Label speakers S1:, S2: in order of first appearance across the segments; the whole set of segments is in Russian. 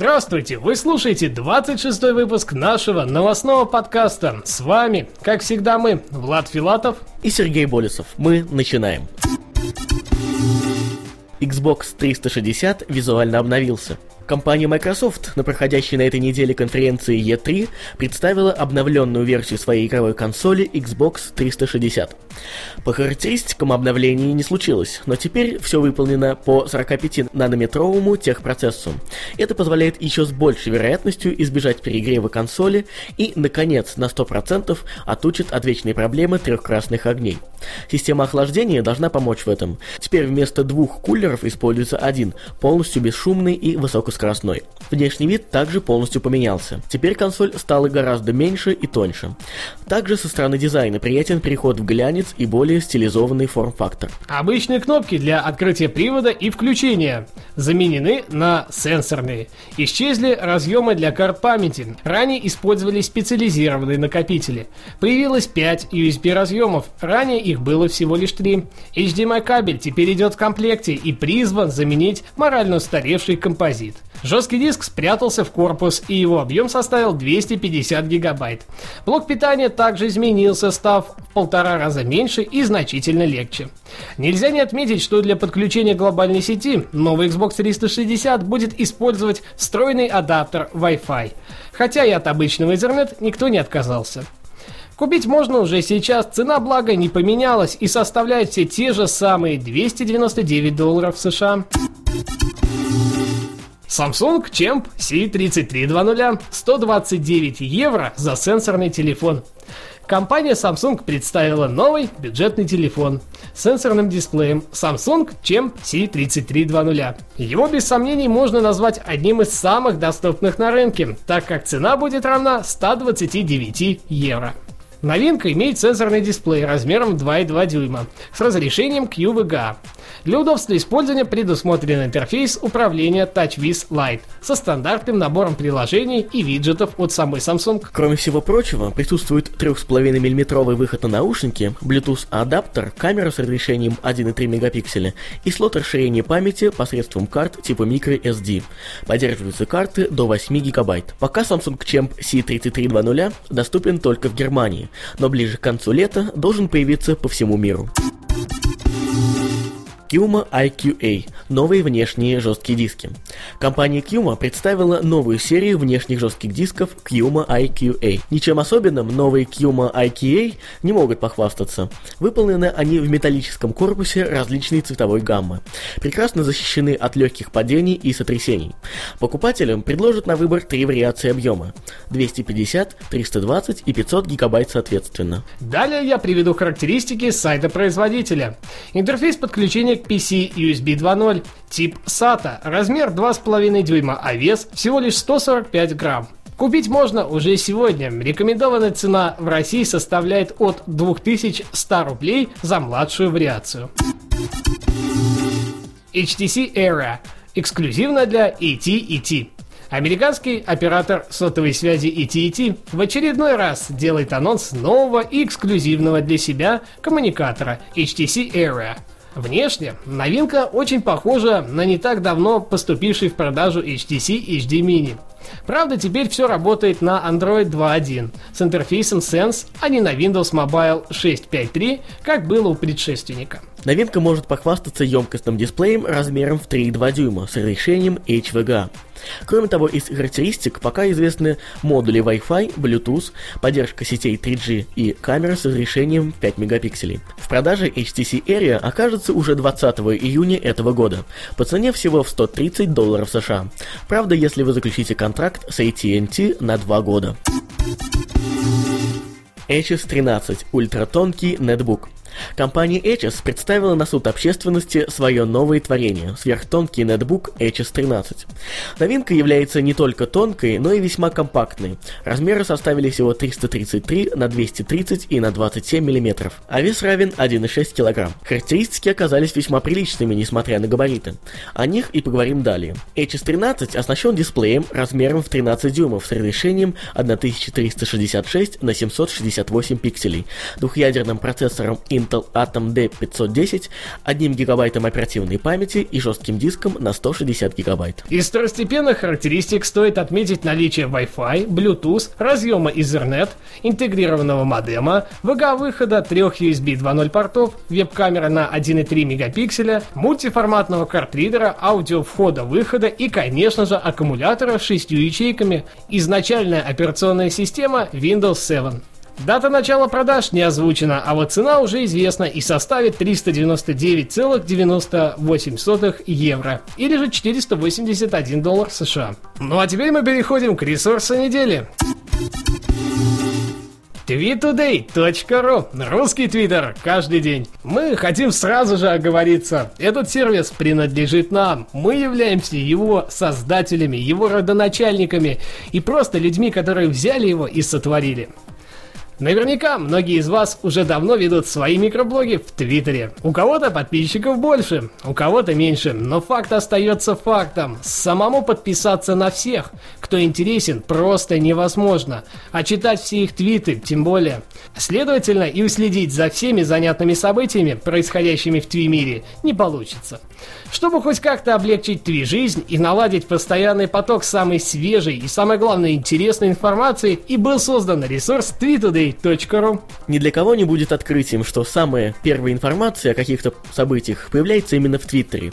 S1: Здравствуйте! Вы слушаете 26-й выпуск нашего новостного подкаста. С вами, как всегда, мы, Влад Филатов
S2: и Сергей Болесов. Мы начинаем. Xbox 360 визуально обновился. Компания Microsoft на проходящей на этой неделе конференции E3 представила обновленную версию своей игровой консоли Xbox 360. По характеристикам обновлений не случилось, но теперь все выполнено по 45-нанометровому техпроцессу. Это позволяет еще с большей вероятностью избежать перегрева консоли и, наконец, на 100% отучит от вечной проблемы трех красных огней. Система охлаждения должна помочь в этом. Теперь вместо двух кулеров используется один, полностью бесшумный и высокоскоростной. Внешний вид также полностью поменялся. Теперь консоль стала гораздо меньше и тоньше. Также со стороны дизайна приятен переход в глянец и более стилизованный форм-фактор.
S1: Обычные кнопки для открытия привода и включения заменены на сенсорные. Исчезли разъемы для карт памяти. Ранее использовались специализированные накопители. Появилось 5 USB разъемов. Ранее их было всего лишь 3. HDMI кабель теперь идет в комплекте и призван заменить морально устаревший композит. Жесткий диск спрятался в корпус, и его объем составил 250 гигабайт. Блок питания также изменился, став в полтора раза меньше и значительно легче. Нельзя не отметить, что для подключения глобальной сети новый Xbox 360 будет использовать встроенный адаптер Wi-Fi, хотя и от обычного Ethernet никто не отказался. Купить можно уже сейчас, цена благо не поменялась и составляет все те же самые 299 долларов США. Samsung Champ C3320 129 евро за сенсорный телефон. Компания Samsung представила новый бюджетный телефон с сенсорным дисплеем Samsung Champ C3320. Его без сомнений можно назвать одним из самых доступных на рынке, так как цена будет равна 129 евро. Новинка имеет сенсорный дисплей размером 2,2 дюйма с разрешением QVGA. Для удобства использования предусмотрен интерфейс управления TouchWiz Lite со стандартным набором приложений и виджетов от самой Samsung.
S2: Кроме всего прочего, присутствует 3,5 мм выход на наушники, Bluetooth адаптер, камера с разрешением 1,3 мегапикселя и слот расширения памяти посредством карт типа microSD. Поддерживаются карты до 8 гигабайт. Пока Samsung Champ C3320 доступен только в Германии, но ближе к концу лета должен появиться по всему миру. Kuma IQA – новые внешние жесткие диски. Компания Kuma представила новую серию внешних жестких дисков Kuma IQA. Ничем особенным новые Kuma IQA не могут похвастаться. Выполнены они в металлическом корпусе различной цветовой гаммы. Прекрасно защищены от легких падений и сотрясений. Покупателям предложат на выбор три вариации объема – 250, 320 и 500 гигабайт соответственно.
S1: Далее я приведу характеристики сайта производителя. Интерфейс подключения к PC USB 2.0, тип SATA, размер 2,5 дюйма, а вес всего лишь 145 грамм. Купить можно уже сегодня. Рекомендованная цена в России составляет от 2100 рублей за младшую вариацию. HTC Era. Эксклюзивно для AT&T. Американский оператор сотовой связи AT&T в очередной раз делает анонс нового и эксклюзивного для себя коммуникатора HTC Era. Внешне новинка очень похожа на не так давно поступивший в продажу HTC HD Mini. Правда, теперь все работает на Android 2.1 с интерфейсом Sense, а не на Windows Mobile 6.5.3, как было у предшественника.
S2: Новинка может похвастаться емкостным дисплеем размером в 3,2 дюйма с разрешением HVGA. Кроме того, из характеристик пока известны модули Wi-Fi, Bluetooth, поддержка сетей 3G и камера с разрешением 5 мегапикселей. В продаже HTC Area окажется уже 20 июня этого года, по цене всего в 130 долларов США. Правда, если вы заключите контракт с AT&T на 2 года. HS 13 ультратонкий нетбук – Компания Aegis представила на суд общественности свое новое творение – сверхтонкий нетбук Aegis 13. Новинка является не только тонкой, но и весьма компактной. Размеры составили всего 333 на 230 и на 27 мм, а вес равен 1,6 кг. Характеристики оказались весьма приличными, несмотря на габариты. О них и поговорим далее. Aegis 13 оснащен дисплеем размером в 13 дюймов с разрешением 1366 на 768 пикселей, двухъядерным процессором Intel Atom D510, 1 гигабайтом оперативной памяти и жестким диском на 160 гигабайт.
S1: Из второстепенных характеристик стоит отметить наличие Wi-Fi, Bluetooth, разъема Ethernet, интегрированного модема, VGA-выхода, трех USB 2.0 портов, веб-камера на 1,3 мегапикселя, мультиформатного картридера, аудио-входа-выхода и, конечно же, аккумулятора с 6 ячейками. Изначальная операционная система Windows 7. Дата начала продаж не озвучена, а вот цена уже известна и составит 399,98 евро, или же 481 доллар США. Ну а теперь мы переходим к ресурсу недели. tweetoday.ru Русский твиттер каждый день. Мы хотим сразу же оговориться. Этот сервис принадлежит нам. Мы являемся его создателями, его родоначальниками и просто людьми, которые взяли его и сотворили. Наверняка многие из вас уже давно ведут свои микроблоги в Твиттере. У кого-то подписчиков больше, у кого-то меньше, но факт остается фактом. Самому подписаться на всех, кто интересен, просто невозможно. А читать все их твиты тем более. Следовательно, и уследить за всеми занятными событиями, происходящими в Твимире, не получится. Чтобы хоть как-то облегчить Тви жизнь и наладить постоянный поток самой свежей и, самое главное, интересной информации, и был создан ресурс tweetoday.ru.
S2: Ни для кого не будет открытием, что самая первая информация о каких-то событиях появляется именно в Твиттере.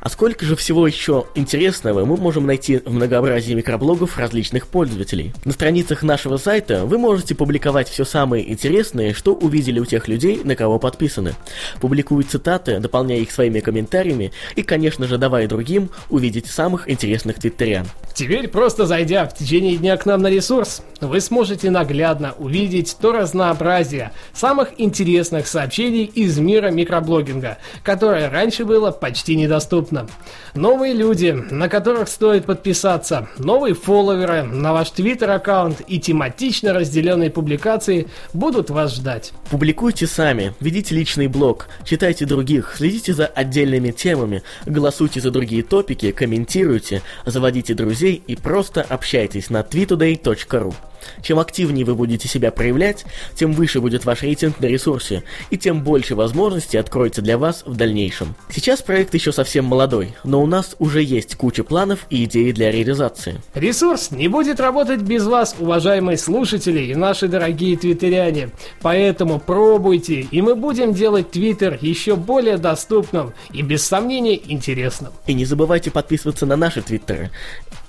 S2: А сколько же всего еще интересного мы можем найти в многообразии микроблогов различных пользователей. На страницах нашего сайта вы можете публиковать все самое интересное, что увидели у тех людей, на кого подписаны. Публикуй цитаты, дополняя их своими комментариями и, конечно же, давая другим увидеть самых интересных твиттерян.
S1: Теперь просто зайдя в течение дня к нам на ресурс, вы сможете наглядно увидеть то разнообразие самых интересных сообщений из мира микроблогинга, которое раньше было почти недоступно. Новые люди, на которых стоит подписаться, новые фолловеры на ваш твиттер-аккаунт и тематично разделенные публикации будут вас ждать.
S2: Публикуйте сами, ведите личный блог, читайте других, следите за отдельными темами, голосуйте за другие топики, комментируйте, заводите друзей и просто общайтесь на tweetoday.ru. Чем активнее вы будете себя проявлять, тем выше будет ваш рейтинг на ресурсе, и тем больше возможностей откроется для вас в дальнейшем. Сейчас проект еще совсем молодой, но у нас уже есть куча планов и идей для реализации.
S1: Ресурс не будет работать без вас, уважаемые слушатели и наши дорогие твиттеряне. Поэтому пробуйте, и мы будем делать твиттер еще более доступным и без сомнения интересным.
S2: И не забывайте подписываться на наши твиттеры.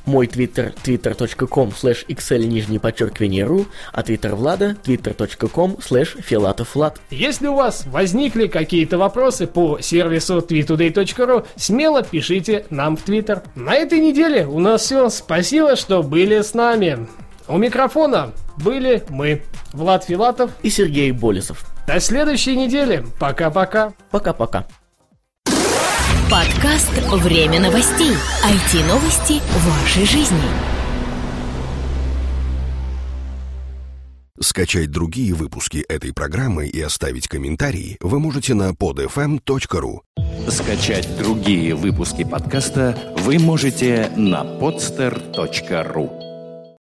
S2: Мой твиттер twitter.com slash xl нижний подчеркивание ру, а твиттер Влада twitter.com slash филатовлад.
S1: Если у вас возникли какие-то вопросы по сервису tweetoday.ru, смело пишите нам в твиттер. На этой неделе у нас все. Спасибо, что были с нами. У микрофона были мы, Влад Филатов
S2: и Сергей Болесов.
S1: До следующей недели. Пока-пока.
S2: Пока-пока.
S3: Подкаст «Время новостей». IT-новости вашей жизни.
S4: Скачать другие выпуски этой программы и оставить комментарии вы можете на podfm.ru.
S5: Скачать другие выпуски подкаста вы можете на podster.ru.